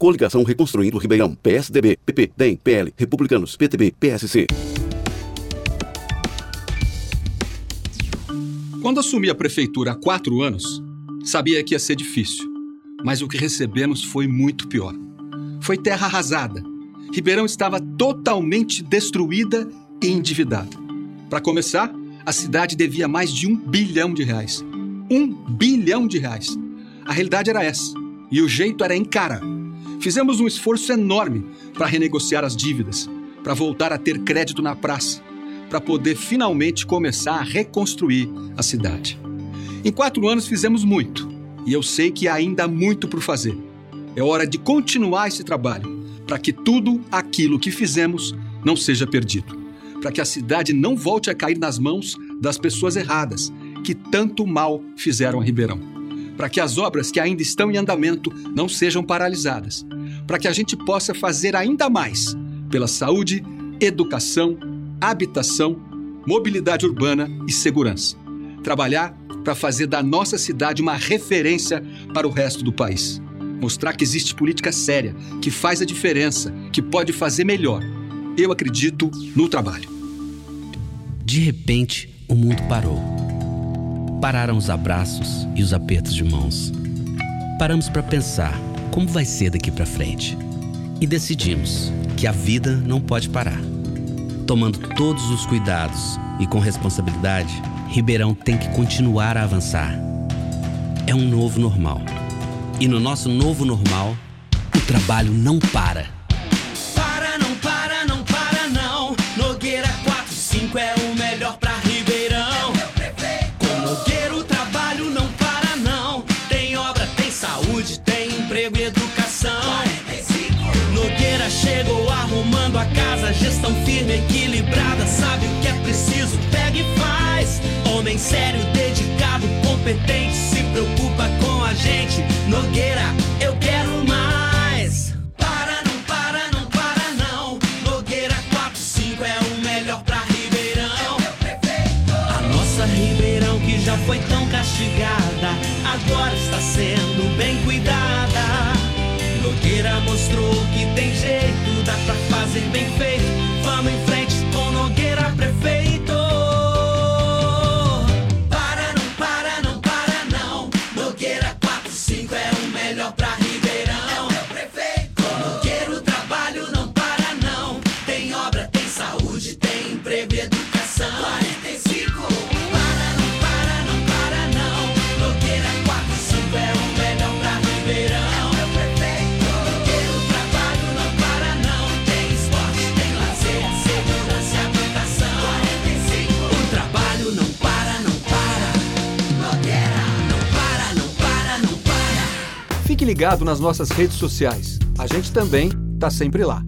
Coligação Reconstruindo Ribeirão. PSDB, PP, DEM, PL, Republicanos, PTB, PSC. Quando assumi a prefeitura há quatro anos, sabia que ia ser difícil. Mas o que recebemos foi muito pior. Foi terra arrasada. Ribeirão estava totalmente destruída e endividada. Para começar, a cidade devia mais de um bilhão de reais. Um bilhão de reais. A realidade era essa. E o jeito era encarar. Fizemos um esforço enorme para renegociar as dívidas, para voltar a ter crédito na praça, para poder finalmente começar a reconstruir a cidade. Em quatro anos fizemos muito, e eu sei que ainda há muito por fazer. É hora de continuar esse trabalho, para que tudo aquilo que fizemos não seja perdido, para que a cidade não volte a cair nas mãos das pessoas erradas que tanto mal fizeram a Ribeirão, para que as obras que ainda estão em andamento não sejam paralisadas, para que a gente possa fazer ainda mais pela saúde, educação habitação, mobilidade urbana e segurança. Trabalhar para fazer da nossa cidade uma referência para o resto do país. Mostrar que existe política séria, que faz a diferença, que pode fazer melhor. Eu acredito no trabalho. De repente, o mundo parou. Pararam os abraços e os apertos de mãos. Paramos para pensar como vai ser daqui para frente. E decidimos que a vida não pode parar tomando todos os cuidados e com responsabilidade, Ribeirão tem que continuar a avançar. É um novo normal. E no nosso novo normal, o trabalho não para. Gestão firme, equilibrada, sabe o que é preciso, pega e faz. Homem sério, dedicado, competente, se preocupa com a gente. Nogueira, eu quero mais. Para, não para, não para, não. Nogueira 45 é o melhor pra Ribeirão. A nossa Ribeirão que já foi tão castigada, agora está sendo bem cuidada. Nogueira mostrou que tem jeito, dá pra fazer bem feito. Fique ligado nas nossas redes sociais. A gente também tá sempre lá.